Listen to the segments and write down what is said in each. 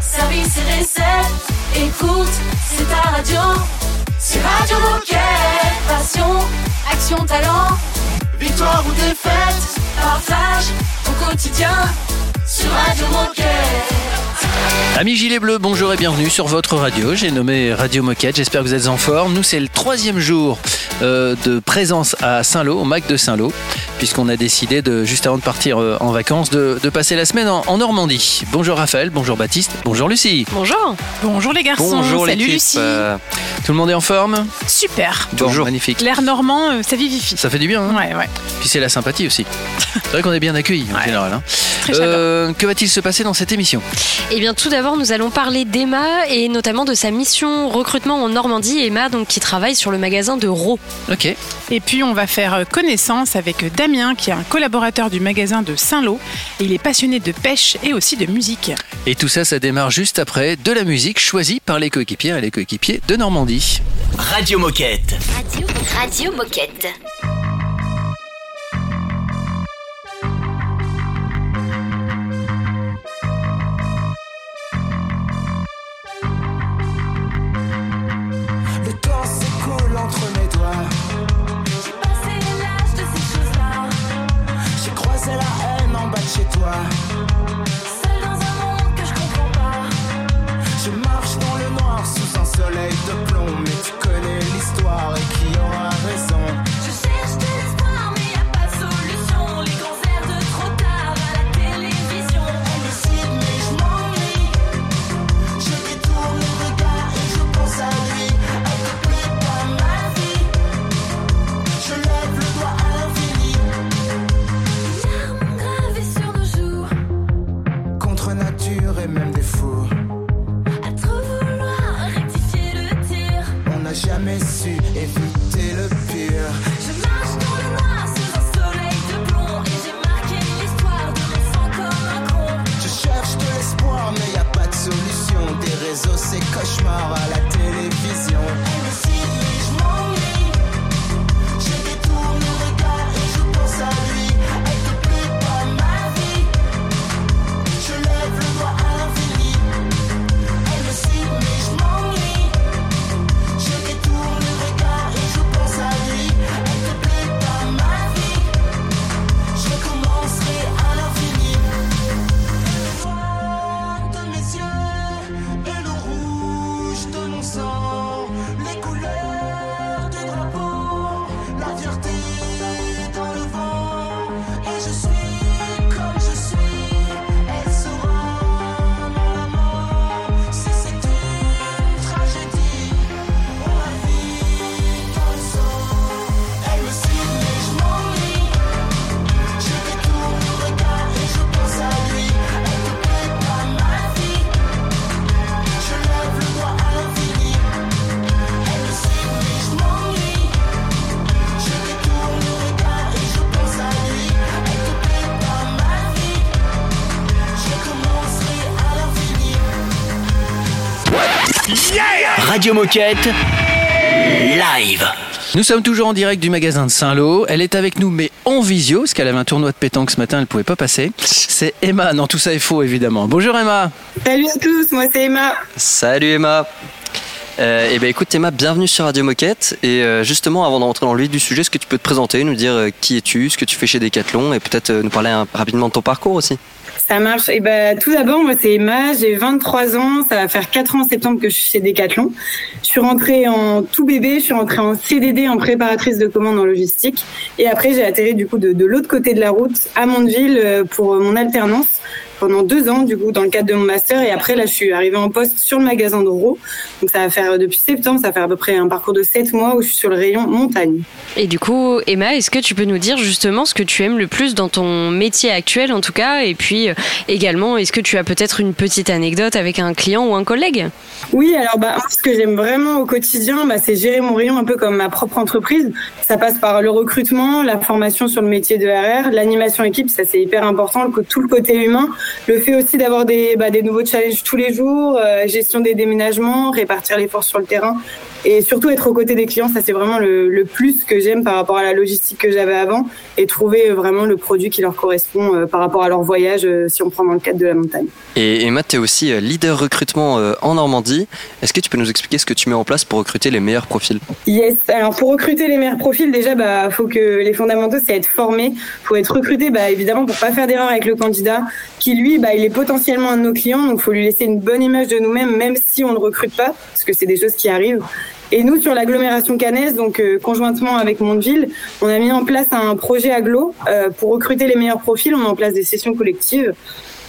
service et recette. Écoute, c'est ta radio. C'est Radio Moquette. Passion, action, talent. Victoire ou défaite, partage au quotidien sur Radio Moquette. Amis Gilet Bleu, bonjour et bienvenue sur votre radio. J'ai nommé Radio Moquette. J'espère que vous êtes en forme. Nous, c'est le troisième jour euh, de présence à Saint-Lô, au Mac de Saint-Lô, puisqu'on a décidé de, juste avant de partir euh, en vacances, de, de passer la semaine en, en Normandie. Bonjour Raphaël, bonjour Baptiste, bonjour Lucie. Bonjour. Bonjour les garçons. Bonjour Salut l'équipe. Lucie. Euh, tout le monde est en forme? Super. Bon, magnifique. L'air normand, ça vivifie. Ça fait du bien. hein? Ouais, ouais. Puis c'est la sympathie aussi. C'est vrai qu'on est bien accueillis en Ouais. général. hein. Très chaleureux. Euh, que va-t-il se passer dans cette émission Eh bien, tout d'abord, nous allons parler d'Emma et notamment de sa mission recrutement en Normandie. Emma, donc, qui travaille sur le magasin de Raw. Ok. Et puis on va faire euh, connaissance avec Damien, qui est un collaborateur du magasin de Saint-Lô. Il est passionné de pêche et aussi de musique. Et tout ça, ça démarre juste après de la musique choisie par les coéquipiers et les coéquipiers de Normandie. Radio Moquette. Radio, Radio Moquette. Radio Moquette. Live. Nous sommes toujours en direct du magasin de Saint-Lô. Elle est avec nous, mais en visio, parce qu'elle avait un tournoi de pétanque ce matin, elle ne pouvait pas passer. C'est Emma. Non, tout ça est faux, évidemment. Bonjour Emma. Salut à tous, moi c'est Emma. Salut Emma. Euh, eh ben écoute Emma, bienvenue sur Radio Moquette. Et euh, justement, avant de rentrer dans le vif du sujet, est-ce que tu peux te présenter, nous dire euh, qui es-tu, ce que tu fais chez Decathlon, et peut-être euh, nous parler un- rapidement de ton parcours aussi? Ça marche. Et ben tout d'abord, moi c'est Emma, j'ai 23 ans, ça va faire 4 ans en septembre que je suis chez Decathlon. Je suis rentrée en tout bébé, je suis rentrée en CDD en préparatrice de commande en logistique. Et après, j'ai atterri du coup de, de l'autre côté de la route à Mondeville euh, pour mon alternance pendant deux ans du coup dans le cadre de mon master. Et après là, je suis arrivée en poste sur le magasin Raw. Donc ça va faire euh, depuis septembre, ça va faire à peu près un parcours de 7 mois où je suis sur le rayon montagne. Et du coup, Emma, est-ce que tu peux nous dire justement ce que tu aimes le plus dans ton métier actuel en tout cas? Et puis euh, également, est-ce que tu as peut-être une petite anecdote avec un client ou un collègue? Oui, alors bah, ce que j'aime vraiment au quotidien, bah, c'est gérer mon rayon un peu comme ma propre entreprise. Ça passe par le recrutement, la formation sur le métier de RR, l'animation équipe, ça c'est hyper important, tout le côté humain, le fait aussi d'avoir des, bah, des nouveaux challenges tous les jours, euh, gestion des déménagements, répartir les forces sur le terrain. Et surtout être aux côtés des clients. Ça, c'est vraiment le, le plus que j'aime par rapport à la logistique que j'avais avant et trouver vraiment le produit qui leur correspond euh, par rapport à leur voyage euh, si on prend dans le cadre de la montagne. Et Emma, tu es aussi euh, leader recrutement en Normandie. Est-ce que tu peux nous expliquer ce que tu mets en place pour recruter les meilleurs profils? Yes. Alors pour recruter les meilleurs profils, déjà, bah, faut que les fondamentaux, c'est être formé. Faut être recruté, bah, évidemment, pour pas faire d'erreur avec le candidat, qui lui, bah, il est potentiellement un de nos clients, donc faut lui laisser une bonne image de nous-mêmes, même si on ne recrute pas, parce que c'est des choses qui arrivent. Et nous, sur l'agglomération cannaise, donc euh, conjointement avec Mondeville, on a mis en place un projet aglo euh, pour recruter les meilleurs profils. On met en place des sessions collectives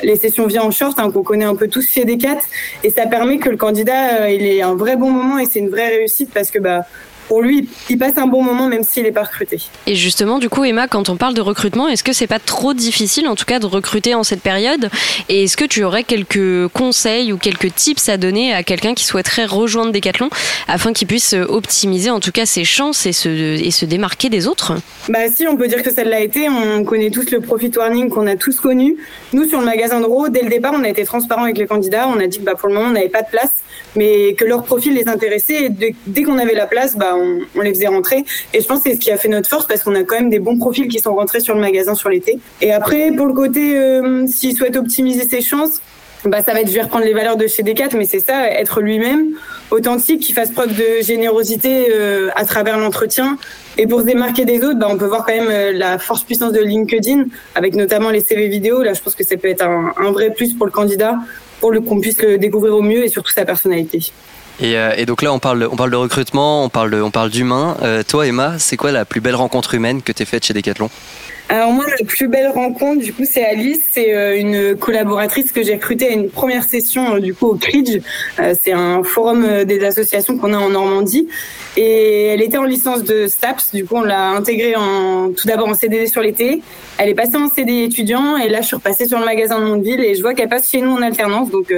les sessions via en short hein, qu'on connaît un peu tous chez Decat et ça permet que le candidat euh, il ait un vrai bon moment et c'est une vraie réussite parce que bah pour lui il passe un bon moment même s'il n'est pas recruté. Et justement, du coup, Emma, quand on parle de recrutement, est-ce que c'est pas trop difficile, en tout cas, de recruter en cette période? Et est-ce que tu aurais quelques conseils ou quelques tips à donner à quelqu'un qui souhaiterait rejoindre Decathlon afin qu'il puisse optimiser, en tout cas, ses chances et se, et se démarquer des autres? Bah si, on peut dire que ça l'a été. On connaît tous le profit warning qu'on a tous connu. Nous, sur le magasin de Raw, dès le départ, on a été transparent avec les candidats. On a dit que bah, pour le moment, on n'avait pas de place, mais que leur profil les intéressait. Et dès, qu'on avait la place, bah, on, les faisait rentrer. Et je pense que c'est ce qui a fait notre force parce qu'on a quand même des bons profils qui sont rentrés sur le magasin sur l'été. Et après, pour le côté, euh, s'il souhaite optimiser ses chances, bah, ça va être, je vais reprendre les valeurs de chez Decat, mais c'est ça, être lui-même, authentique, qui fasse preuve de générosité euh, à travers l'entretien. Et pour se démarquer des autres, bah, on peut voir quand même euh, la force puissance de LinkedIn, avec notamment les CV vidéo. Là, je pense que ça peut être un vrai plus pour le candidat, pour qu'on puisse le découvrir au mieux et surtout sa personnalité. et, euh, donc là, on parle, on parle de recrutement, on parle, de- on parle d'humain. Euh, toi, Emma, c'est quoi la plus belle rencontre humaine que tu faite chez Decathlon? Alors moi, la plus belle rencontre, du coup, c'est Alice. C'est euh, une collaboratrice que j'ai recrutée à une première session, euh, du coup, au CRIDGE. Euh, c'est un forum des associations qu'on a en Normandie. Et elle était en licence de STAPS. Du coup, on l'a intégrée en, tout d'abord en CDD sur l'été. Elle est passée en CDI étudiant. Et là, je suis repassée sur le magasin de Mondeville et je vois qu'elle passe chez nous en alternance. Donc,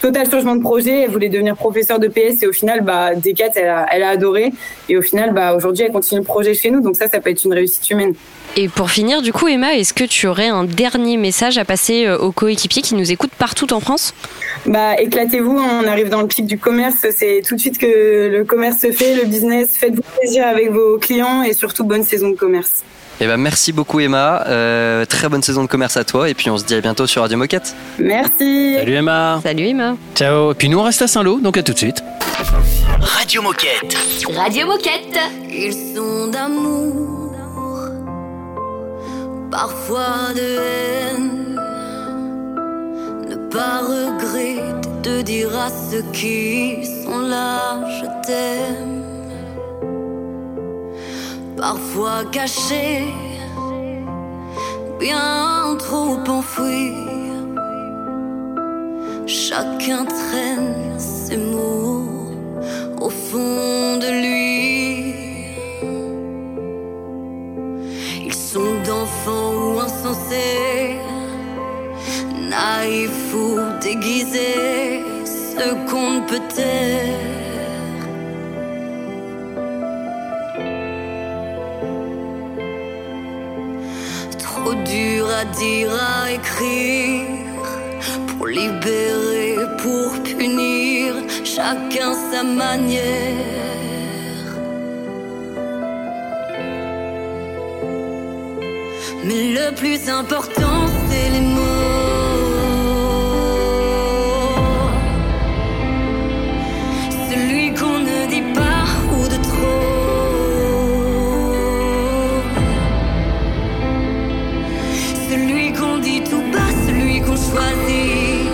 total changement de projet. Elle voulait devenir professeure de PS et au final, bah, elle a, elle a adoré. Et au final, bah, aujourd'hui, elle continue le projet chez nous. Donc ça, ça peut être une réussite humaine. Et pour finir, du coup, Emma, est-ce que tu aurais un dernier message à passer euh, aux coéquipiers qui nous écoutent partout en France? Bah, éclatez-vous, on arrive dans le pic du commerce, c'est tout de suite que le commerce se fait, le business, faites-vous plaisir avec vos clients et surtout bonne saison de commerce. Eh ben, merci beaucoup, Emma. Euh, très bonne saison de commerce à toi. Et puis, on se dit à bientôt sur Radio Moquette. Merci. Salut Emma. Salut Emma. Ciao. Et puis nous on reste à Saint-Lô, donc à tout de suite. Radio Moquette. Radio Moquette. Ils sont d'amour, parfois de haine. Ne pas regretter de dire à ceux qui sont là, je t'aime. Parfois caché, bien trop enfoui. Chacun traîne ses mots au fond de lui. Naïfs ou déguisés, ce qu'on peut taire. Trop dur à dire, à écrire, pour libérer, pour punir, chacun sa manière. Mais le plus important, c'est les mots. Celui qu'on ne dit pas ou de trop. Celui qu'on dit tout bas, celui qu'on choisit.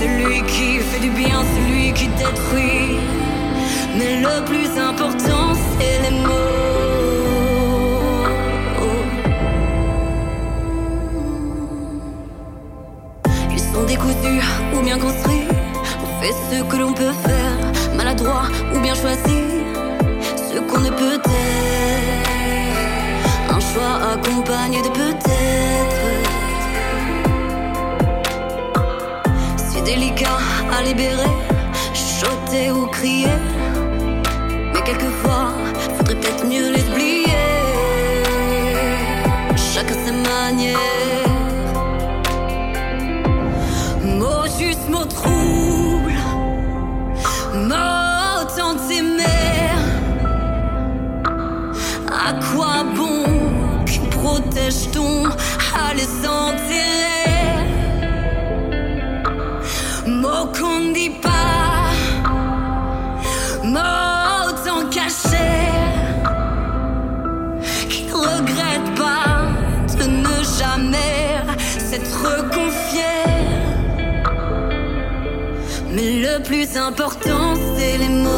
Celui qui fait du bien, celui qui détruit. Mais le plus important, c'est les mots. Décousus ou bien construits. On fait ce que l'on peut faire, maladroit ou bien choisi. Ce qu'on ne peut être. Un choix accompagné de peut-être. Si délicat à libérer, chuchoter ou crier. Mais quelquefois, faudrait peut-être mieux les oublier. Chacun sa manière. mots troubles, mots tant aimés. À quoi bon que protège-t-on plus important, c'est les mots.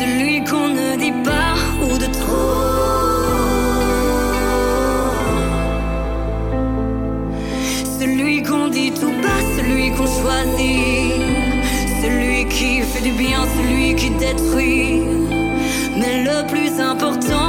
Celui qu'on ne dit pas ou de trop. Celui qu'on dit tout bas, celui qu'on choisit. Celui qui fait du bien, celui qui détruit. Mais le plus important,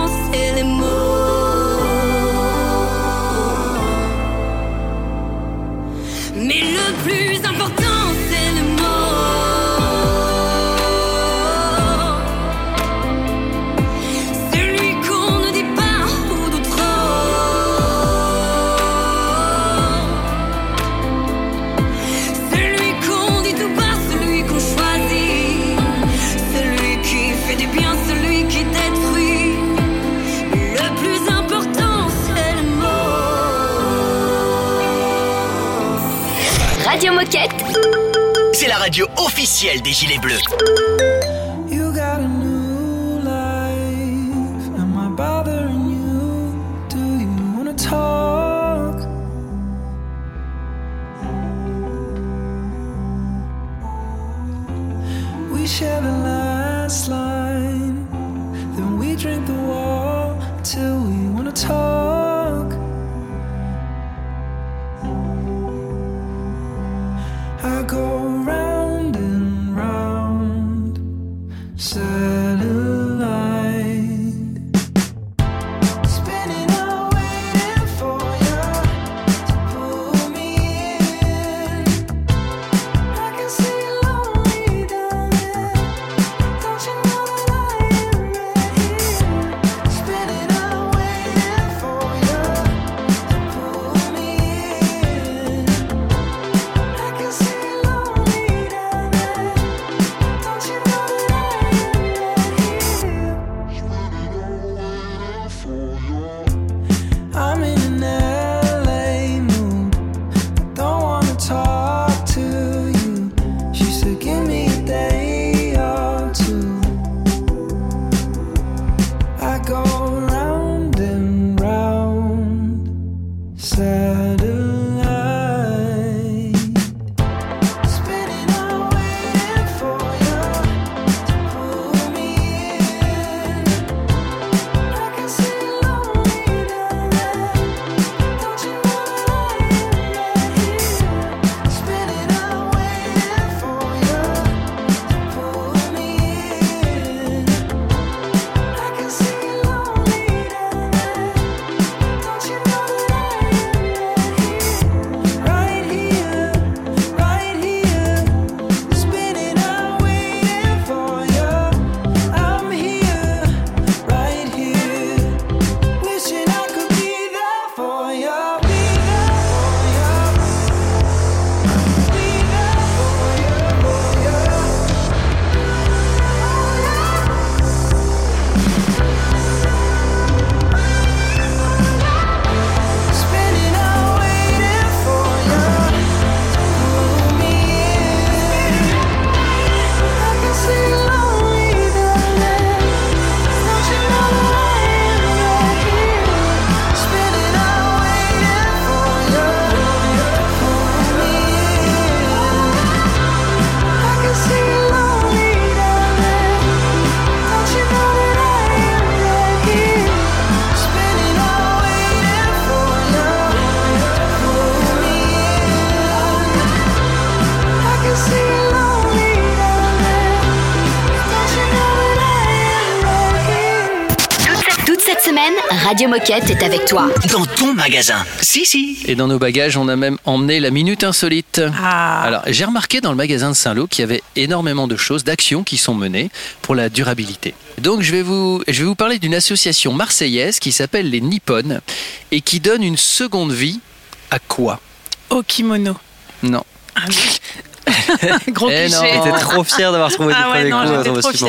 C'est la radio officielle des Gilets Bleus. Radio Moquette est avec toi. Dans ton magasin. Si, si. Et dans nos bagages, on a même emmené la minute insolite. Ah. Alors, j'ai remarqué dans le magasin de Saint-Lô qu'il y avait énormément de choses, d'actions qui sont menées pour la durabilité. Donc, je vais vous, je vais vous parler d'une association marseillaise qui s'appelle les Nippones et qui donne une seconde vie à quoi? Au kimono. Non. Ah Gros eh cliché. non, j'étais trop fier d'avoir trouvé ah du ouais, premier non, coup. Trop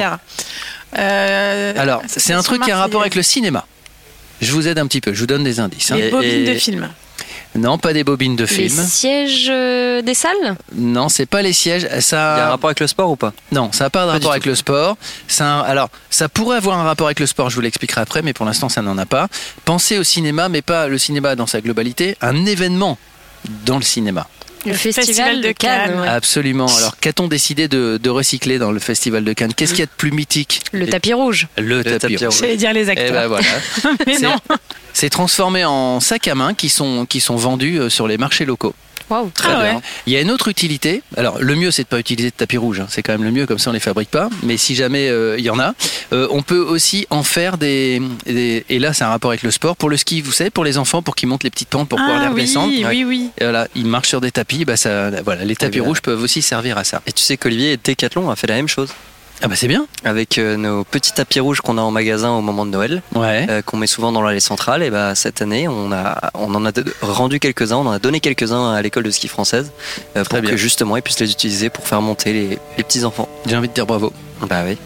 euh, Alors, c'est un truc qui a un rapport avec le cinéma. Je vous aide un petit peu, je vous donne des indices. hein. Les bobines Et- de films. Non, pas des bobines de Les film. sièges euh, des salles Non, c'est pas les sièges. Ça... Il y a un rapport avec le sport ou pas? Non, ça n'a pas de Pas rapport tout. avec le sport. Ça Alors, ça pourrait avoir un rapport avec le sport, je vous l'expliquerai après, mais pour l'instant, ça n'en a pas. Pensez au cinéma, mais pas le cinéma dans sa globalité, un événement dans le cinéma. Le Festival de Cannes, ouais. Absolument. Alors, qu'a-t-on décidé de, de recycler dans le Festival de Cannes? Qu'est-ce qu'il y a de plus mythique? Le tapis rouge. Le, tapis, tapis rouge. J'allais dire les Eh acteurs. ben voilà. Mais C'est- non. C'est transformé en sacs à main qui sont, qui sont vendus euh, sur les marchés locaux. Waouh. Très Ah bien. ouais. Il y a une autre utilité. Alors, le mieux, c'est de pas utiliser de tapis rouge. hein. C'est quand même le mieux, comme ça, on les fabrique pas. Mais si jamais euh, il y en a, euh, on peut aussi en faire des, des- Et là, c'est un rapport avec le sport. Pour le ski, vous savez, pour les enfants, pour qu'ils montent les petites pentes pour pouvoir les Ah oui, redescendre. oui, oui. Et voilà, ils marchent sur des tapis. Bah ça, voilà, les tapis bien. rouges peuvent aussi servir à ça. Et tu sais qu'Olivier et Decathlon a fait la même chose Ah bah c'est bien. avec euh, nos petits tapis rouges qu'on a en magasin au moment de Noël, Ouais. euh, qu'on met souvent dans l'allée centrale. Et bah cette année, on a, on en a rendu quelques-uns, on en a donné quelques-uns à l'école de ski française euh, pour bien. que justement ils puissent les utiliser pour faire monter les, les petits enfants. J'ai envie de dire bravo. Bah oui.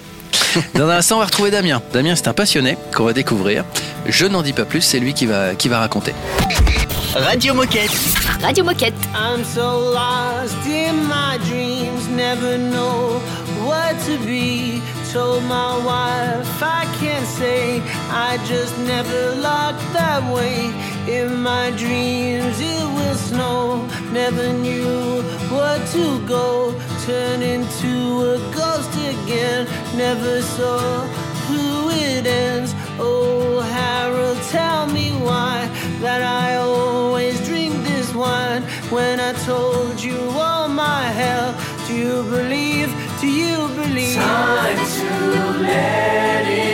Dans un instant, on va retrouver Damien. Damien, c'est un passionné qu'on va découvrir. Je n'en dis pas plus, c'est lui qui va, qui va raconter. Radio Moquette. Radio Moquette. I'm so lost in my dreams, never know what to be. Told my wife I can't say, I just never looked that way. In my dreams it will snow, never knew what to go. Turn into a ghost again, never saw who it ends. Oh, Harold, tell me why that I always drink this wine. When I told you all my hell, do you believe? Do you believe? Time to let it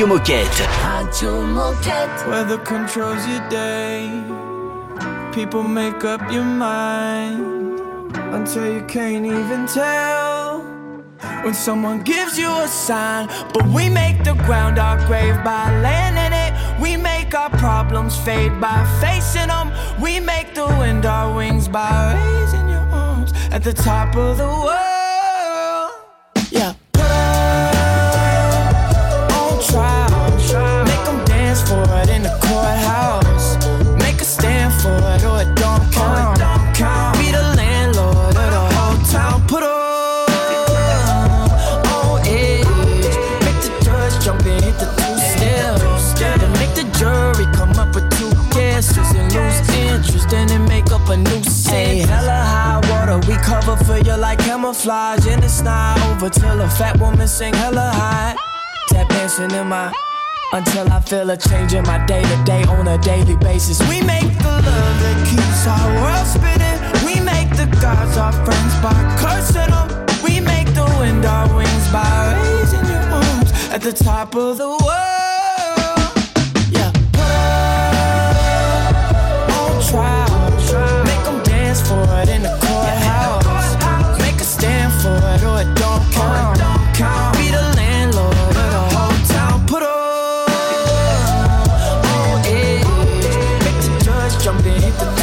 Radio Moquette. Weather controls your day. People make up your mind until you can't even tell. when someone gives you a sign. But we make the ground our grave by laying in it. We make our problems fade by facing them. We make the wind our wings by raising your arms at the top of the world. Lose interest. Then they make up a new sentence. hella high water, we cover for you like camouflage. And it's not over till a fat woman sing hella high. Tap dancing in my until I feel a change in my day to day on a daily basis. We make the love that keeps our world spinning. We make the gods our friends by cursing them. We make the wind our wings by raising your arms at the top of the world. Be the landlord of. Put on oh, edge. Make the judge jump and hit the.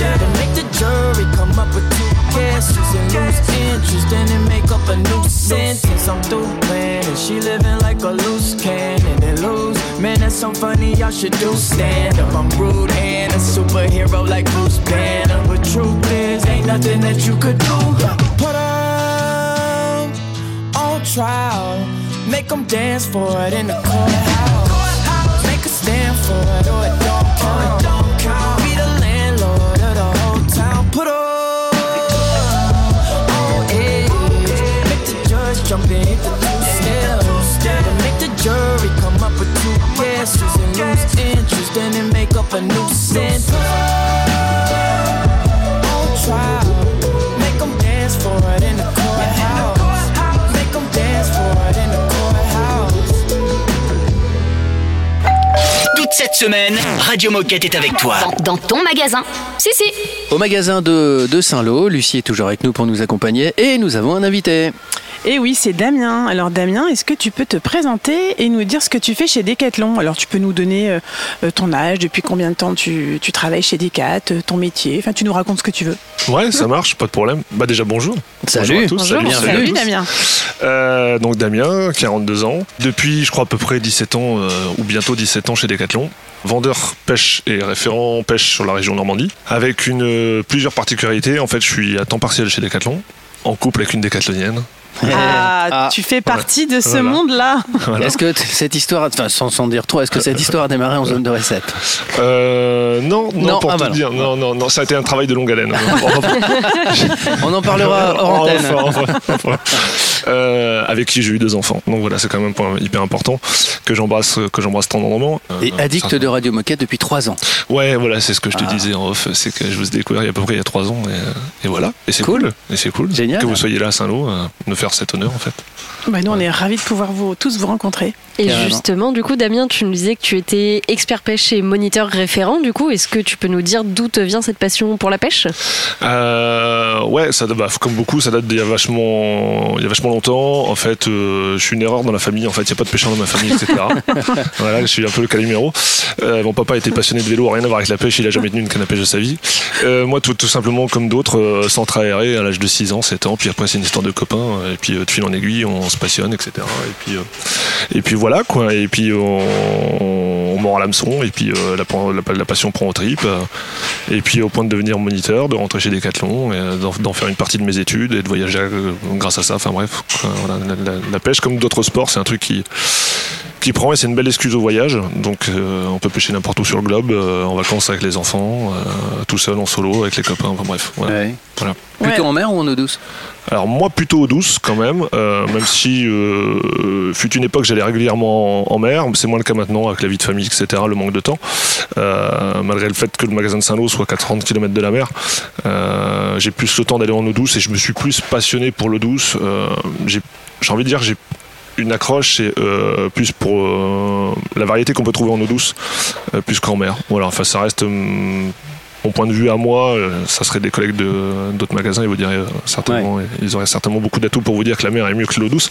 Then make the jury come up with two guesses and lose interest. They make up a new sentence. I'm through and she living like a loose cannon and lose. Man, that's so funny. Y'all should do stand up. I'm rude and a superhero like Bruce Banner. But truth is, ain't nothing that you could do. Trial. Make them dance for it in the courthouse. Make a stand for it or it don't count. Be the landlord of the. Put oh, edge. Make the judge jump and steps. Then make the jury come up with two guesses and lose interest. Make up a new sentence. On trial. Make 'em dance for it in the courthouse. Toute cette semaine, Radio Moquette est avec toi. Dans, dans ton magasin. Si, si. Au magasin de, de Saint-Lô, Lucie est toujours avec nous pour nous accompagner et nous avons un invité. Et oui, c'est Damien. Alors Damien, est-ce que tu peux te présenter et nous dire ce que tu fais chez Decathlon? Alors tu peux nous donner euh, euh, ton âge, depuis combien de temps tu, tu travailles chez Decat, euh, ton métier, enfin tu nous racontes ce que tu veux. Ouais, ça marche, pas de problème. Bah déjà bonjour. Salut. Bonjour à tous. Bonjour, salut. Damien. Euh, donc Damien, 42 ans. Depuis, je crois à peu près 17 ans euh, ou bientôt 17 ans chez Decathlon. Vendeur pêche et référent pêche sur la région Normandie. Avec une plusieurs particularités. En fait, je suis à temps partiel chez Decathlon. En couple avec une décathlonienne. Ah, Ah, tu fais partie de ce Voilà. monde-là. Voilà. Est-ce que cette histoire, enfin, sans, sans dire trop, est-ce que cette histoire a démarré en zone de recette Euh, non, non, Non, pour ah bah dire, non, non, non, ça a été un travail de longue haleine. On en parlera hors antenne. Enfin, enfin, enfin. Euh, avec qui j'ai eu deux enfants. Donc voilà, c'est quand même un point hyper important que j'embrasse, que j'embrasse tendrement. Euh, Et addict de Radio Moquette depuis 3 ans. Ouais, voilà, c'est ce que je te Ah. disais en off, c'est que je vous ai découvert il y a à peu près il y a trois ans et, et voilà. Et c'est Cool. cool. Et c'est cool. Génial. Que vous soyez là à Saint-Lô, euh, me faire cet honneur en fait. Bah, nous, on est ravis de pouvoir vous, tous vous rencontrer. Et Carrément. justement, du coup, Damien, tu nous disais que tu étais expert pêche et moniteur référent. Du coup, est-ce que tu peux nous dire d'où te vient cette passion pour la pêche? Euh, ouais, ça, bah, comme beaucoup, ça date d'il y a vachement, il y a vachement longtemps. En fait, euh, je suis une erreur dans la famille. En fait, il n'y a pas de pêcheurs dans ma famille, etc. voilà, je suis un peu le calimero. Euh, mon papa était passionné de vélo, rien à voir avec la pêche. Il a jamais tenu une canne à pêche de sa vie. Euh, moi, tout, tout simplement, comme d'autres, euh, centre aéré à l'âge de 6 ans, 7 ans. Puis après, c'est une histoire de copains. Et puis, euh, de fil en aiguille, on se passionne, etc. Et puis, euh, et puis voilà, quoi. Et puis, on, mord à l'hameçon. Et puis, euh, la, passion prend au trip. Euh, et puis au point de devenir moniteur, de rentrer chez Decathlon, d'en, faire une partie de mes études et de voyager grâce à ça. Enfin bref, la pêche comme d'autres sports, c'est un truc qui qui prend et c'est une belle excuse au voyage. Donc euh, on peut pêcher n'importe où sur le globe, euh, en vacances avec les enfants, euh, tout seul en solo avec les copains. Enfin bref, voilà. Ouais. Voilà. Plutôt Ouais. en mer ou en eau douce? Alors moi plutôt eau douce quand même, euh, même si euh, fut une époque j'allais régulièrement en, en mer, c'est moins le cas maintenant avec la vie de famille, etc., le manque de temps. Euh, malgré le fait que le magasin de Saint-Lô soit qu'à 30 km de la mer, euh, j'ai plus le temps d'aller en eau douce et je me suis plus passionné pour l'eau douce. Euh, j'ai j'ai envie de dire que j'ai une accroche c'est euh, plus pour euh, la variété qu'on peut trouver en eau douce euh, plus qu'en mer. Voilà, enfin ça reste hum, mon point de vue à moi, euh, ça serait des collègues de- d'autres magasins, ils vous diraient euh, certainement, ils auraient certainement beaucoup d'atouts pour vous dire que la mer est mieux que l'eau douce.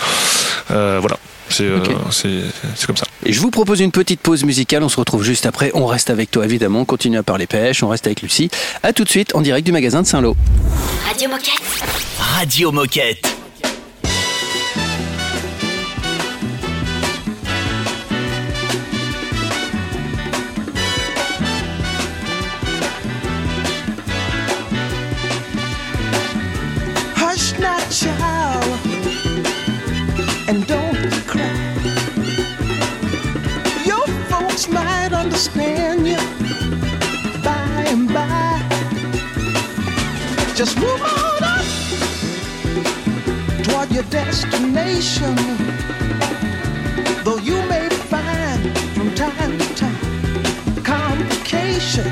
Euh, voilà, c'est euh, Ok. c'est- c'est comme ça. Et je vous propose une petite pause musicale. On se retrouve juste après. On reste avec toi, évidemment. On continue à parler pêche. On reste avec Lucie. À tout de suite en direct du magasin de Saint-Lô. Radio Moquette. Radio Moquette. And don't cry. Your folks might understand you by and by. Just move on up toward your destination. Though you may find from time to time complication.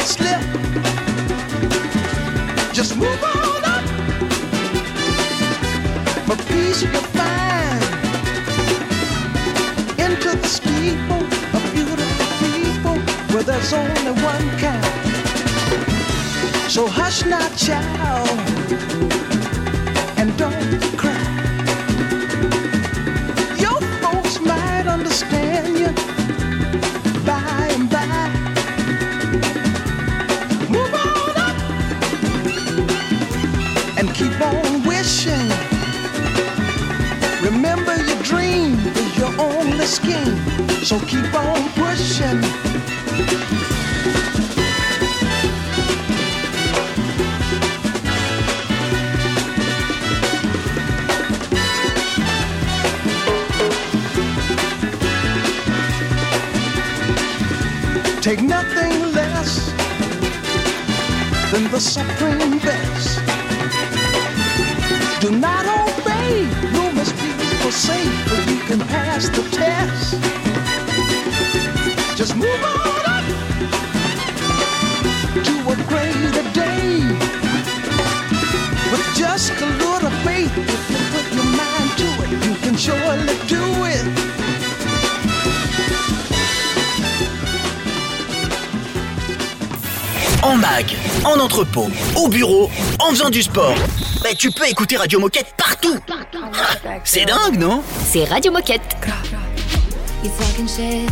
Slip, just move on up. For peace you can find into the steeple of beautiful people where there's only one kind. So hush now, child, so keep on pushing. Take nothing less than the supreme best. Do not obey rumors people say, but you can pass the test. Just move on up to a greater day. With just a little faith, if you put your mind to it, you can surely do it. En mag, en entrepôt, au bureau, en faisant du sport. Bah, tu peux écouter Radio Moquette partout. Ah, C'est dingue, non? C'est Radio Moquette. You talking shit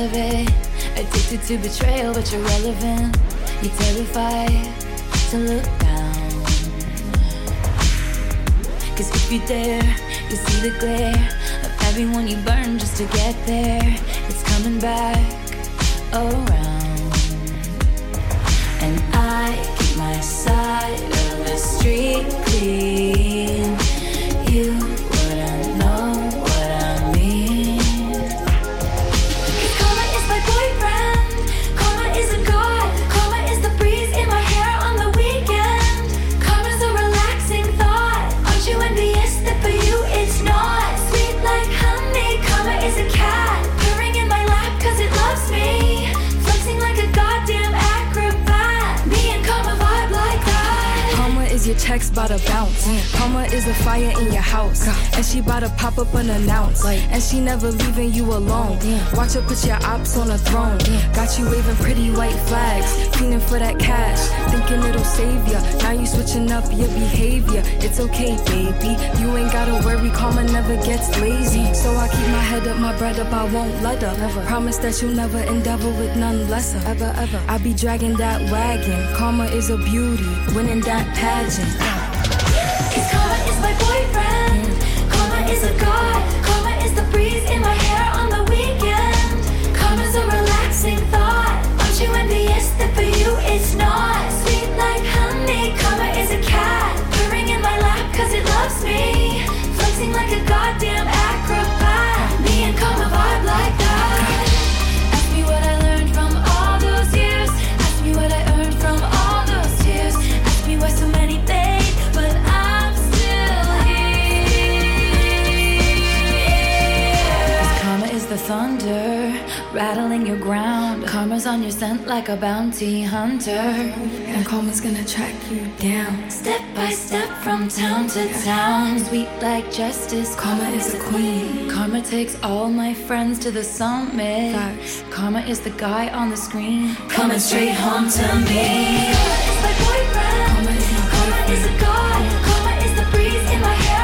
it. Addicted to betrayal, but you're relevant. You're terrified to look down. Cause if you dare, you see the glare of everyone you burn just to get there. It's coming back around. And I keep my side of the street clean. Checks bout to bounce. Karma is a fire in your house. And she bout to pop up unannounced. And she never leaving you alone. Watch her put your ops on a throne. Got you waving pretty white flags. Feeling for that cash. Thinking it'll save ya. Now you switching up your behavior. It's okay, baby. You ain't gotta worry. Karma never gets lazy. So I keep my head up, my bread up. I won't let her. Promise that you'll never endeavor with none lesser. Ever, ever. I be dragging that wagon. Karma is a beauty. Winning that pageant. Thunder, rattling your ground. Karma's on your scent like a bounty hunter. And karma's gonna track you down. Step by step from town to town. Sweet like justice, karma is a queen. Karma takes all my friends to the summit. Karma is the guy on the screen. Coming straight home to me. Karma is my boyfriend. Karma is Karma is a god. Karma is the breeze in my hair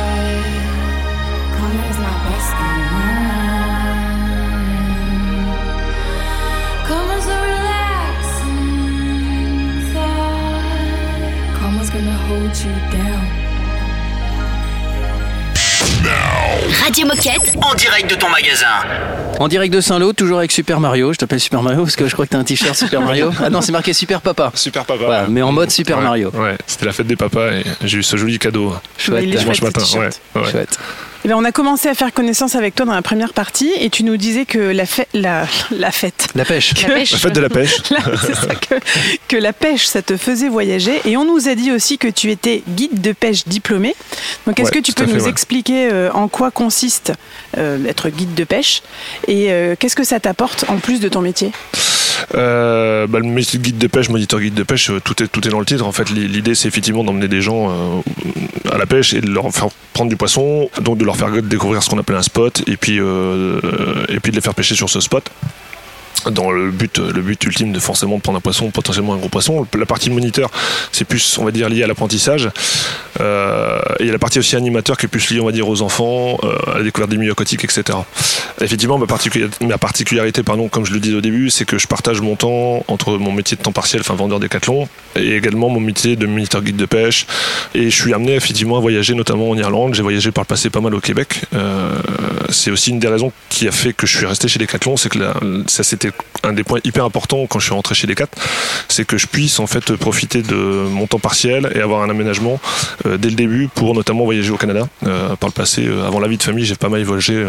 you down. Radio Moquette. En direct de ton magasin. En direct de Saint-Lô, toujours avec Super Mario. Je t'appelle Super Mario parce que je crois que t'as un t-shirt Super Mario. Ah non, c'est marqué Super Papa. Super papa. Voilà, mais en mode Super Ouais, Mario. Ouais, c'était la fête des papas et j'ai eu ce joli cadeau. Chouette. Dimanche matin. ouais. Chouette. Eh ben, on a commencé à faire connaissance avec toi dans la première partie et tu nous disais que la, fête, la, la fête. La pêche. que- pêche. La fête de la pêche. La- c'est ça, que, que la pêche, ça te faisait voyager. Et on nous a dit aussi que tu étais guide de pêche diplômé. Donc, est-ce Ouais, que tu peux fait, nous ouais. expliquer euh, en quoi consiste euh, être guide de pêche et euh, qu'est-ce que ça t'apporte en plus de ton métier? Euh, bah, le guide de pêche, moniteur guide de pêche, euh, tout est, dans le titre. En fait, L'i- l'idée, c'est effectivement d'emmener des gens euh, à la pêche et de leur faire prendre du poisson, donc de leur faire découvrir ce qu'on appelle un spot, et et puis de les faire pêcher sur ce spot. Dans le but, le but ultime de forcément prendre un poisson, potentiellement un gros poisson. La partie moniteur, c'est plus, on va dire, lié à l'apprentissage. Euh, il y a la partie aussi animateur qui est plus liée, on va dire, aux enfants, euh, à la découverte des milieux aquatiques, etc. Effectivement, ma, particu- ma particularité, pardon, comme je le disais au début, c'est que je partage mon temps entre mon métier de temps partiel, enfin vendeur décathlon, et également mon métier de moniteur guide de pêche. Et je suis amené effectivement à voyager, notamment en Irlande. J'ai voyagé par le passé pas mal au Québec. Euh, c'est aussi une des raisons qui a fait que je suis resté chez Decathlon, c'est que la- ça un des points hyper importants quand je suis rentré chez Decat, c'est que je puisse en fait profiter de mon temps partiel et avoir un aménagement euh, dès le début pour notamment voyager au Canada. Euh, par le passé, euh, avant la vie de famille, j'ai pas mal voyagé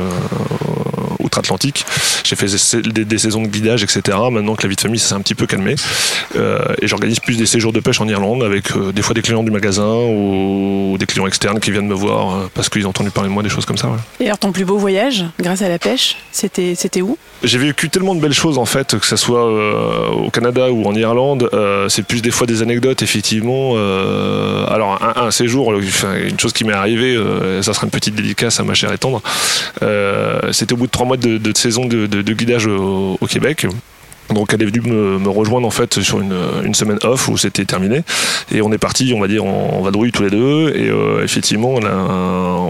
outre-Atlantique. J'ai fait des, saisons de guidage, etc. Maintenant que la vie de famille s'est un petit peu calmé, euh, et j'organise plus des séjours de pêche en Irlande avec euh, des fois des clients du magasin ou des clients externes qui viennent me voir euh, parce qu'ils ont entendu parler de moi, des choses comme ça. ouais. Et alors, ton plus beau voyage, grâce à la pêche, c'était c'était où? J'ai vécu tellement de belles choses en fait, que ce soit euh, au Canada ou en Irlande. euh, c'est plus des fois des anecdotes effectivement. Euh, alors un, un séjour, une chose qui m'est arrivée, ça sera une petite dédicace à ma chère et tendre. C'était au bout de trois mois de, de saison de, guidage au Québec. Donc elle est venue me, me rejoindre en fait sur une, une semaine off où c'était terminé et on est parti on va dire en, en vadrouille tous les deux et euh, effectivement on a,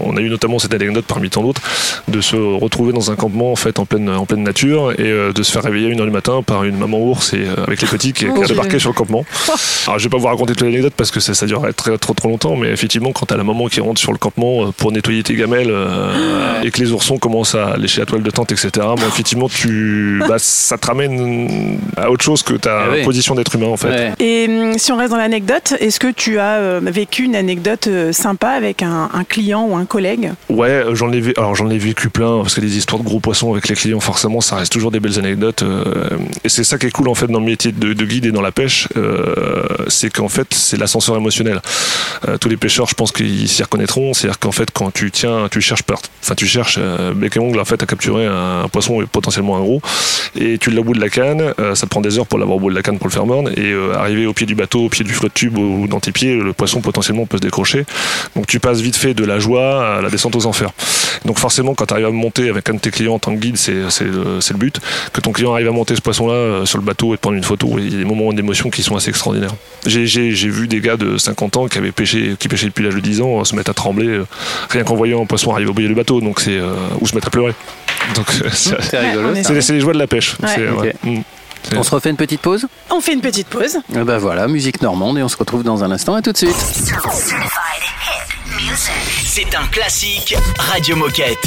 on a eu notamment cette anecdote parmi tant d'autres de se retrouver dans un campement en fait en pleine, en pleine nature et euh, de se faire réveiller à une heure du matin par une maman ours et euh, avec les petits qui, qui a débarqué sur le campement. Alors je vais pas vous raconter toute l'anecdote parce que ça, ça durerait très trop trop longtemps mais effectivement quand t'as la maman qui rentre sur le campement pour nettoyer tes gamelles et que les oursons commencent à lécher la toile de tente etc. Bon, effectivement tu bah, ça te ramène à autre chose que ta Ah oui. position d'être humain en fait. Ouais. Et hum, si on reste dans l'anecdote, est-ce que tu as euh, vécu une anecdote euh, sympa avec un, un client ou un collègue? Ouais, euh, j'en ai vu, alors j'en ai vécu plein parce que les histoires de gros poissons avec les clients, forcément, ça reste toujours des belles anecdotes. euh, et c'est ça qui est cool en fait dans le métier de, de guide et dans la pêche, euh, c'est qu'en fait c'est l'ascenseur émotionnel. Euh, tous les pêcheurs, je pense qu'ils s'y reconnaîtront. C'est-à-dire qu'en fait quand tu tiens, tu cherches, enfin tu cherches euh, bec et ongle en fait à capturer un, poisson potentiellement un gros, et tu l'as au bout de la canne, euh, ça te prend des heures pour l'avoir au bout de la canne pour le faire mordre, et euh, arriver au pied du bateau, au pied du flotte tube ou dans tes pieds, le poisson potentiellement peut se décrocher. Donc tu passes vite fait de la joie à la descente aux enfers. Donc forcément, quand tu arrives à monter avec un de tes clients en tant que guide, c'est le, but. Que ton client arrive à monter ce poisson-là euh, sur le bateau et te prendre une photo, il y a des moments d'émotion qui sont assez extraordinaires. J'ai- vu des gars de 50 ans qui avaient pêché, qui pêchaient depuis l'âge de 10 ans, euh, se mettre à trembler euh, rien qu'en voyant un poisson arriver au bout du bateau, donc c'est euh, ou se mettre à pleurer. Donc euh, c'est C'est les- joies de la pêche. Ouais. On se refait une petite pause On fait une petite pause. Et ben voilà, musique normande et on se retrouve dans un instant. À tout de suite. C'est un classique Radio Moquette.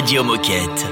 Radio Moquette.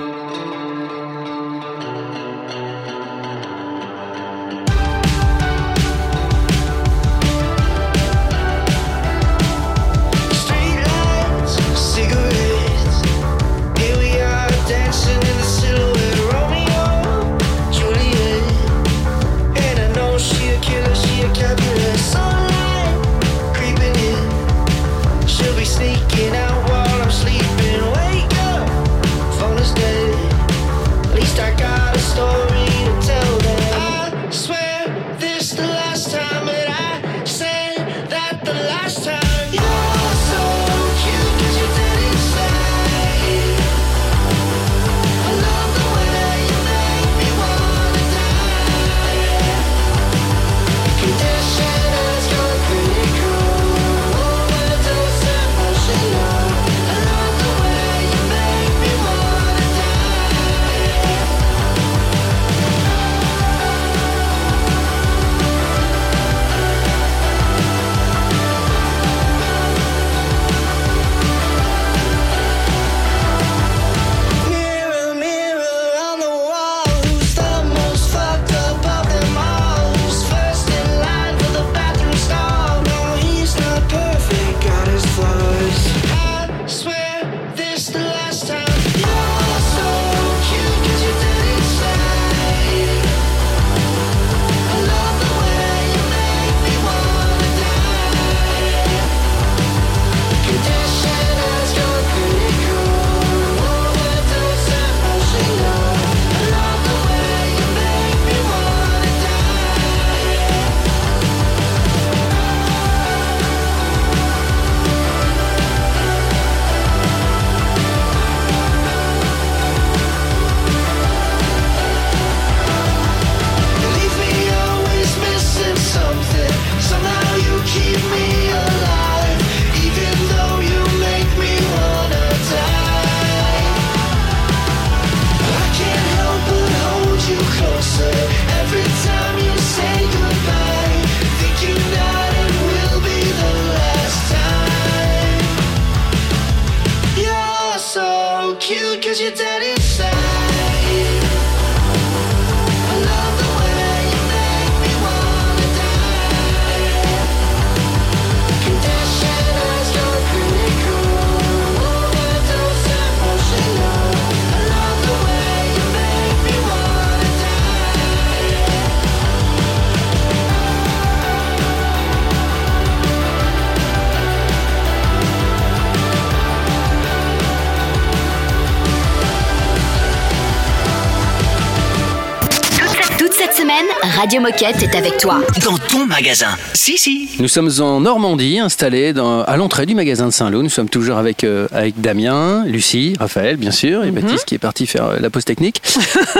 Radio Moquette est avec toi. Dans ton magasin. Si, si. Nous sommes en Normandie, installés dans- à l'entrée du magasin de Saint-Lô. Nous sommes toujours avec, euh, avec Damien, Lucie, Raphaël, bien sûr, et Baptiste qui est parti faire euh, la pause technique.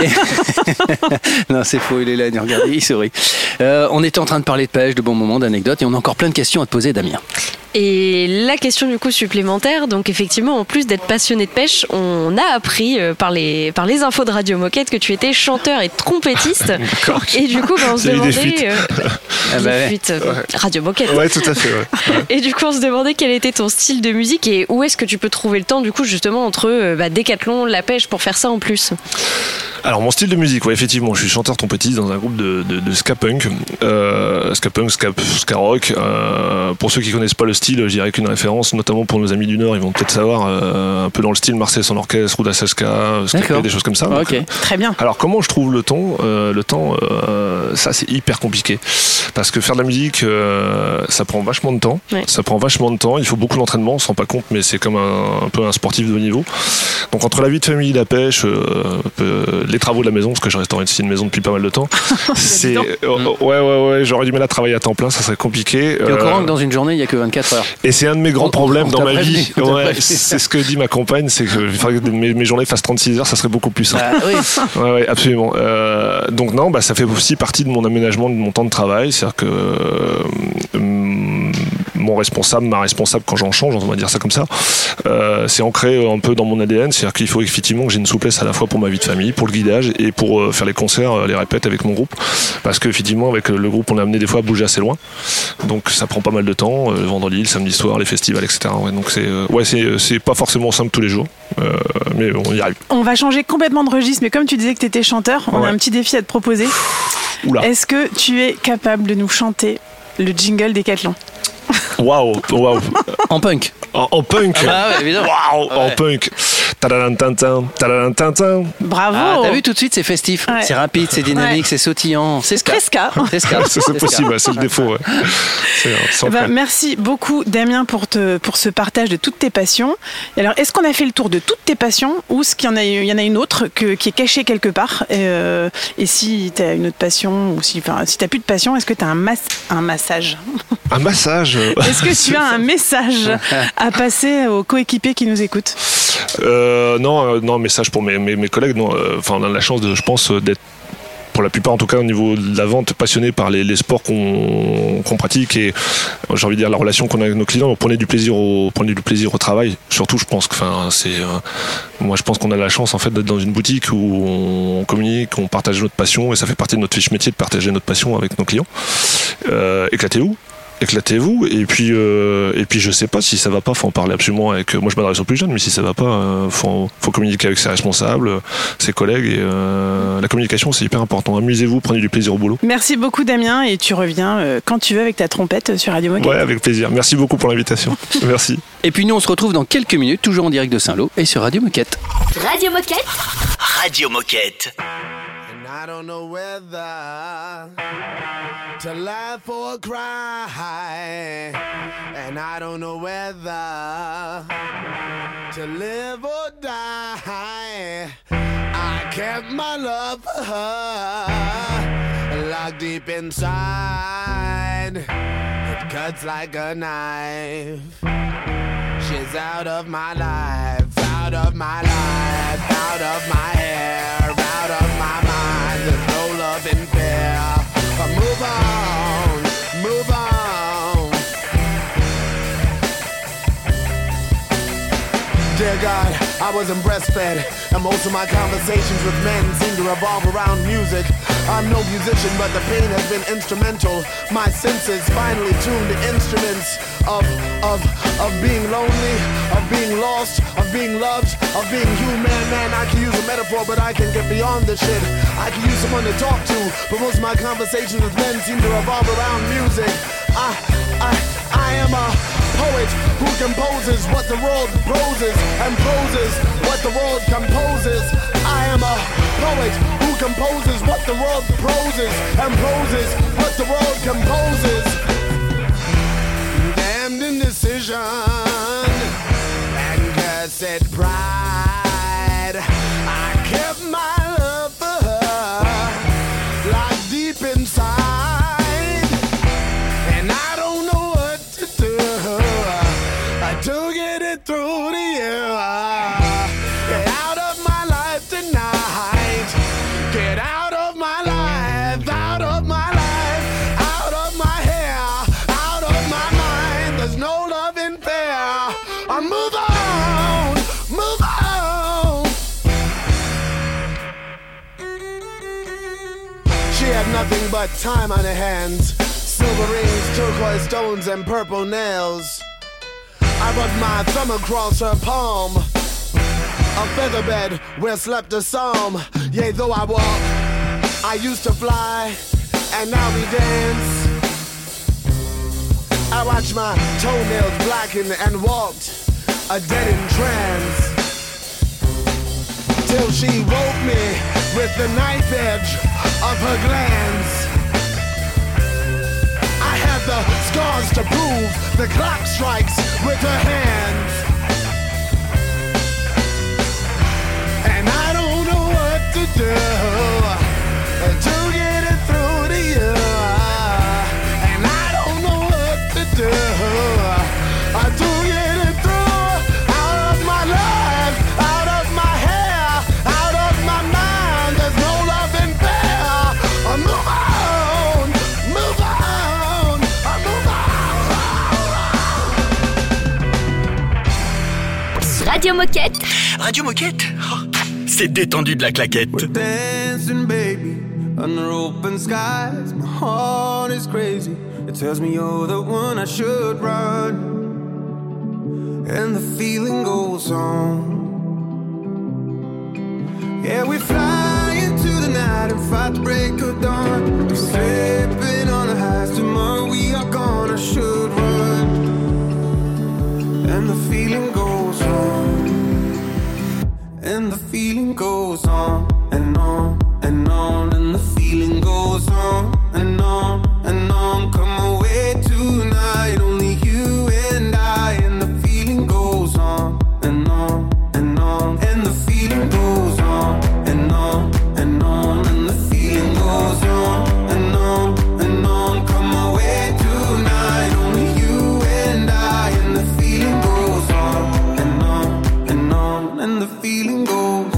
Et- non, c'est faux, il est là, regardez, il sourit. Euh, on était en train de parler de pêche, de bons moments, d'anecdotes, et on a encore plein de questions à te poser, Damien. Et la question du coup supplémentaire, donc effectivement, en plus d'être passionné de pêche, on a appris euh, par les, par les infos de Radio Moquette que tu étais chanteur et trompettiste. Et du coup, ben, on se des demandait. fuites. Ah des bah ouais. fuites, euh, Ouais. Radio Moquette. Ouais, tout à fait. ouais. Et du coup, on se demandait quel était ton style de musique et où est-ce que tu peux trouver le temps, du coup, justement, entre euh, bah, Décathlon, la pêche, pour faire ça en plus? Alors mon style de musique, ouais, effectivement, je suis chanteur trompettiste dans un groupe de, de, de ska punk, euh, ska punk, ska, ska rock. Euh, pour ceux qui connaissent pas le style, je dirais qu'une référence, notamment pour nos amis du Nord, ils vont peut-être savoir euh, un peu dans le style Marseille son orchestre ou Saska, D'accord. des choses comme ça. Ah, Donc, ok. euh, Très bien. alors comment je trouve le temps Euh, Le temps, euh, ça c'est hyper compliqué parce que faire de la musique, euh, ça prend vachement de temps. Ouais. Ça prend vachement de temps. Il faut beaucoup d'entraînement. On se rend pas compte, mais c'est comme un, un peu un sportif de haut niveau. Donc entre la vie de famille, la pêche, euh, euh, les travaux de la maison, parce que je reste en ici une maison depuis pas mal de temps. c'est donc. euh, ouais ouais ouais. J'aurais du mal à travailler à temps plein. Ça serait compliqué. Es au Euh, courant que dans une journée, il n'y a que 24 et c'est un de mes grands On- problèmes on dans ma vie. Ouais, c'est ce que dit ma compagne, c'est que mes, mes journées fassent 36 heures, ça serait beaucoup plus simple. Ah oui. Ouais, ouais, absolument. Euh, donc non, bah, ça fait aussi partie de mon aménagement de mon temps de travail, c'est-à-dire que euh, mon responsable, ma responsable quand j'en change, on va dire ça comme ça, euh, c'est ancré un peu dans mon ADN, c'est-à-dire qu'il faut effectivement que j'ai une souplesse à la fois pour ma vie de famille, pour le guidage et pour euh, faire les concerts, euh, les répètes avec mon groupe, parce qu'effectivement avec le groupe on est amené des fois à bouger assez loin, donc ça prend pas mal de temps, le vendredi, le samedi soir, les festivals, etc. Ouais, donc c'est ouais, c'est pas forcément simple tous les jours, mais on y arrive. On va changer complètement de registre, mais comme tu disais que tu étais chanteur, on a un petit défi à te proposer. Est-ce que tu es capable de nous chanter le jingle Décathlon Waouh, waouh. En punk. En, en punk. Ah ouais, évidemment. Waouh, en punk. Bravo Ah, t'as vu tout de suite, c'est festif, Ouais. c'est rapide, c'est dynamique, c'est sautillant, c'est ska. C'est possible, c'est le défaut. ouais. Eh ben, merci beaucoup Damien pour, te, pour ce partage de toutes tes passions. Et alors, est-ce qu'on a fait le tour de toutes tes passions ou est-ce qu'il y en a, il y en a une autre que- qui est cachée quelque part? Et, euh, et si tu as une autre passion ou si, enfin, si tu plus de passion, est-ce que tu as un, mas- un massage? Un massage. euh, Est-ce que tu as un message à passer aux coéquipiers qui nous écoutent? Euh, non, euh, non, message pour mes, mes, collègues. Non, euh, on a la chance de, je pense, euh, d'être pour la plupart en tout cas au niveau de la vente passionné par les, sports qu'on pratique et euh, j'ai envie de dire la relation qu'on a avec nos clients prenait du plaisir au prenez du plaisir au travail surtout je pense que enfin c'est euh, moi je pense qu'on a la chance en fait d'être dans une boutique où on communique on partage notre passion et ça fait partie de notre fiche métier de partager notre passion avec nos clients euh, éclatez-vous éclatez-vous. Et puis euh, et puis je sais pas si ça va pas. Faut en parler absolument avec moi je m'adresse aux plus jeunes mais si ça va pas euh, faut, faut communiquer avec ses responsables euh, ses collègues. Et euh, la communication c'est hyper important. Amusez-vous prenez du plaisir au boulot. Merci beaucoup Damien. Et tu reviens euh, quand tu veux avec ta trompette sur Radio Moquette. ouais avec plaisir. Merci beaucoup pour l'invitation. Merci. Et puis nous, on se retrouve dans quelques minutes, toujours en direct de Saint-Lô et sur Radio Moquette. Radio Moquette. Radio Moquette. I don't know whether to laugh or cry. And I don't know whether to live or die. I kept my love for her locked deep inside. It cuts like a knife. She's out of my life, out of my life, out of my God, I wasn't breastfed, and most of my conversations with men seem to revolve around music. I'm no musician, but the pain has been instrumental. My senses finally tuned to instruments of of of being lonely, of being lost, of being loved, of being human. Man, I can use a metaphor, but I can get beyond this shit. I can use someone to talk to, but most of my conversations with men seem to revolve around music. I I I am a poet who composes what the world proses and proses what the world composes. Am a poet who composes what the world proses and proses what the world composes. Damned indecision and cursed pride. But time on her hands. Silver rings, turquoise stones, and purple nails. I rubbed my thumb across her palm. A feather bed where slept a psalm. Yea, though I walk, I used to fly, and now we dance. I watched my toenails blacken and walked a dead in trance. Till she woke me with the knife edge of her glance. I have the scars to prove the clock strikes with her hands. And I don't know what to do to get it through to you. And I don't know what to do Moquette. Radio Moquette Oh, C'est détendu de la claquette. dancing, baby, under open skies. My heart is crazy. It tells me you're the one I should run. And the feeling goes on. Yeah, we fly into the night and fight the break of dawn. We're slipping on the highs. Tomorrow we are gonna should run. Goes on and on and on, and the feeling goes on and on and on. Come away tonight, only you and I, and the feeling goes on and on and on, and the feeling goes on and on and on, and the feeling goes on and on and on. Come away tonight, only you and I, and the feeling goes on and on and on, and the feeling goes.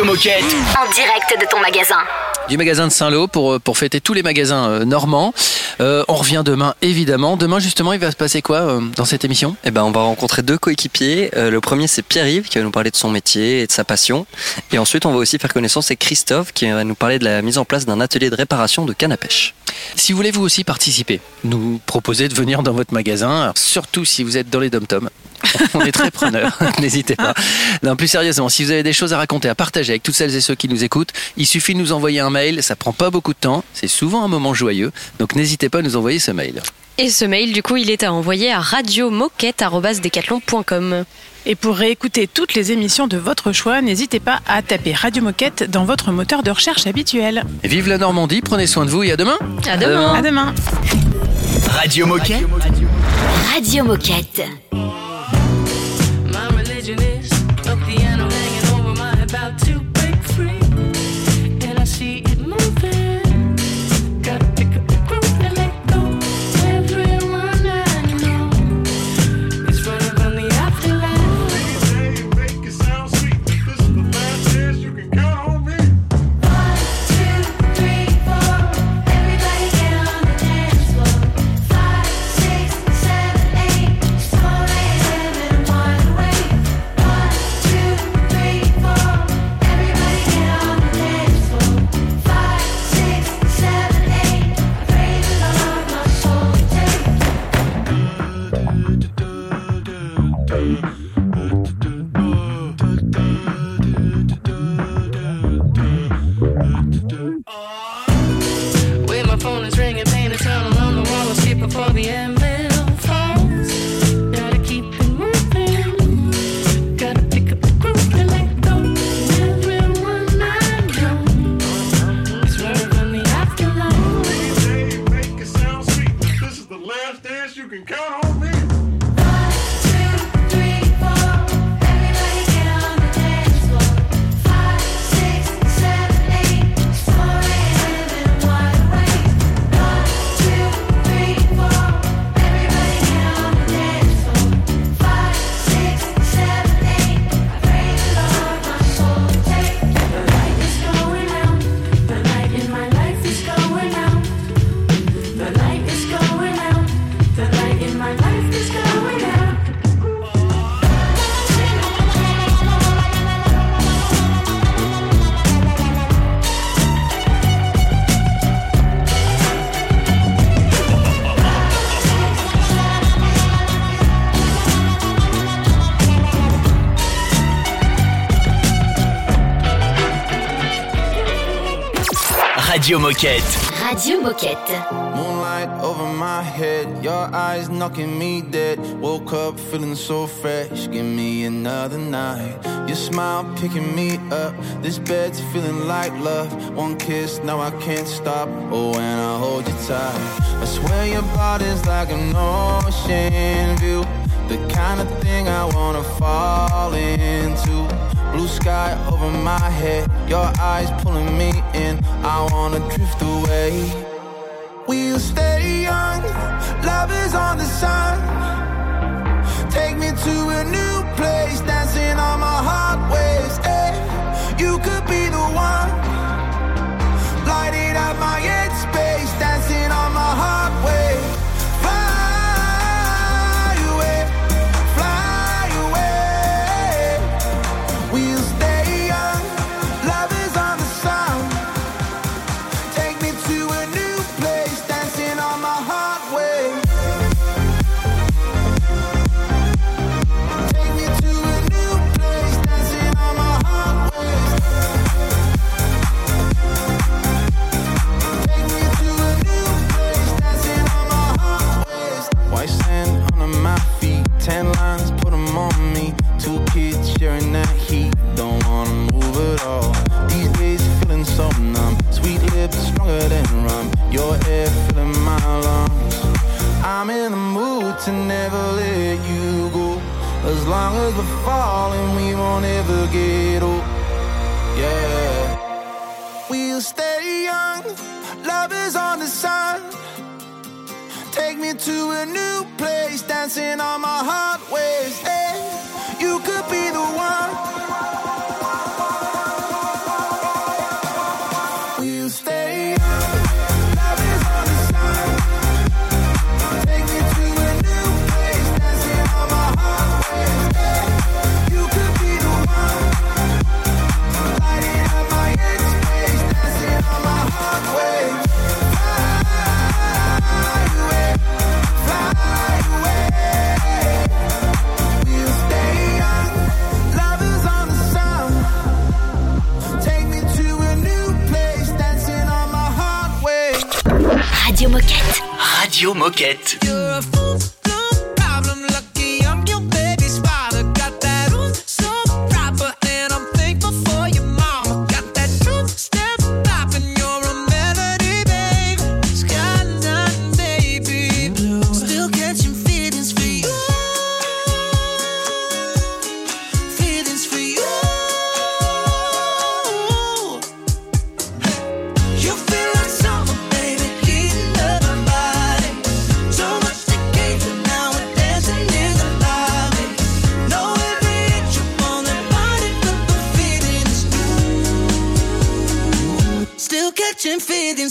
Radio Moquette. En direct de ton magasin. du magasin de Saint-Lô pour, euh, pour fêter tous les magasins euh, normands. Euh, on revient demain, évidemment. Demain, justement, il va se passer quoi euh, dans cette émission? Eh ben, on va rencontrer deux coéquipiers. Euh, le premier, c'est Pierre-Yves qui va nous parler de son métier et de sa passion. Et ensuite, on va aussi faire connaissance avec Christophe qui va nous parler de la mise en place d'un atelier de réparation de canne à pêche. Si vous voulez vous aussi participer, nous proposer de venir dans votre magasin, surtout si vous êtes dans les dom-toms. On est très preneurs, n'hésitez pas. Non, plus sérieusement, si vous avez des choses à raconter, à partager avec toutes celles et ceux qui nous écoutent, il suffit de nous envoyer un mail, ça prend pas beaucoup de temps, c'est souvent un moment joyeux, donc n'hésitez pas à nous envoyer ce mail. Et ce mail, du coup, il est à envoyer à radiomoquette.com. Et pour réécouter toutes les émissions de votre choix, n'hésitez pas à taper Radio Moquette dans votre moteur de recherche habituel. Vive la Normandie, prenez soin de vous et à demain À demain. À demain. Radio Moquette. Radio Moquette. Radio Moquette. Radio Moquette. Moonlight over my head, your eyes knocking me dead. Woke up feeling so fresh, give me another night. Your smile picking me up, this bed's feeling like love. One kiss, now I can't stop. Oh, and I hold you tight. I swear your body's like an ocean view. The kind of thing I wanna fall into Blue sky over my head, your eyes pulling me in. I wanna drift away. We'll stay young, love is on the sun. Take me to a new place, dancing on my heart waves. Hey, you could be the one, lighting up my. Air.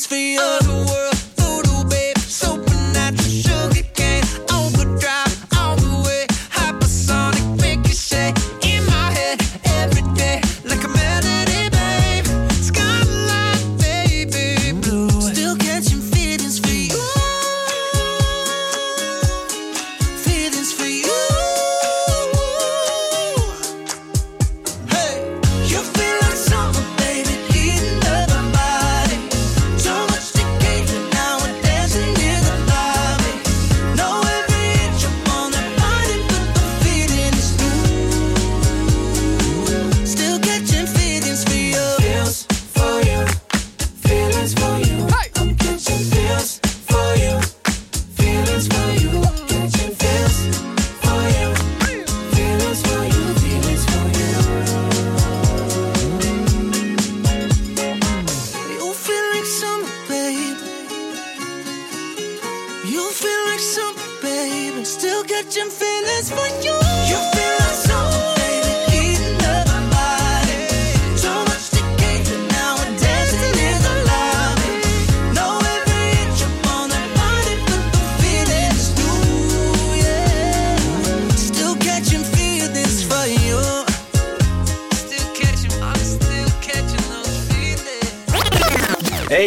for you.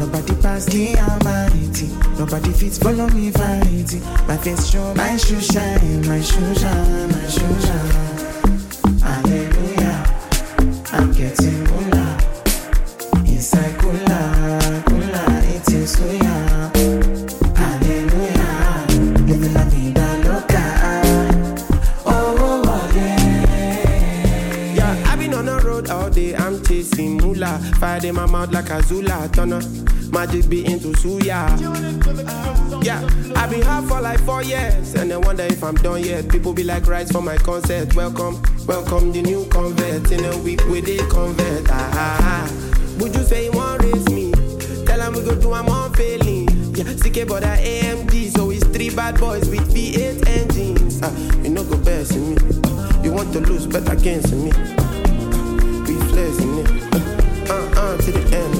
Nobody pass the almighty. Nobody fits follow me fighting. My face show, my shoe shine, my shoe shine, my shoe shine. Hallelujah. I'm getting moolah. Inside cooler, cooler, eating suya. Hallelujah. Living la vida loca. Oh, oh, oh, yeah. Yeah, I've been on the road all day, I'm chasing moolah. Fire in my mouth like a Zula turner. Magic be into suya. Yeah, I've been hard for like four years, and I wonder if I'm done yet. People be like, rise for my concert. Welcome, welcome the new convert. In a week with a convert. Ah, ah, ah. Would you say you want raise me? Tell 'em we go do I'm on failing. Yeah, CK but I AMD, so it's three bad boys with V8 engines. Ah, you know go best in me. You want to lose, bet against me. Be flexing it. Uh, uh, uh, to the end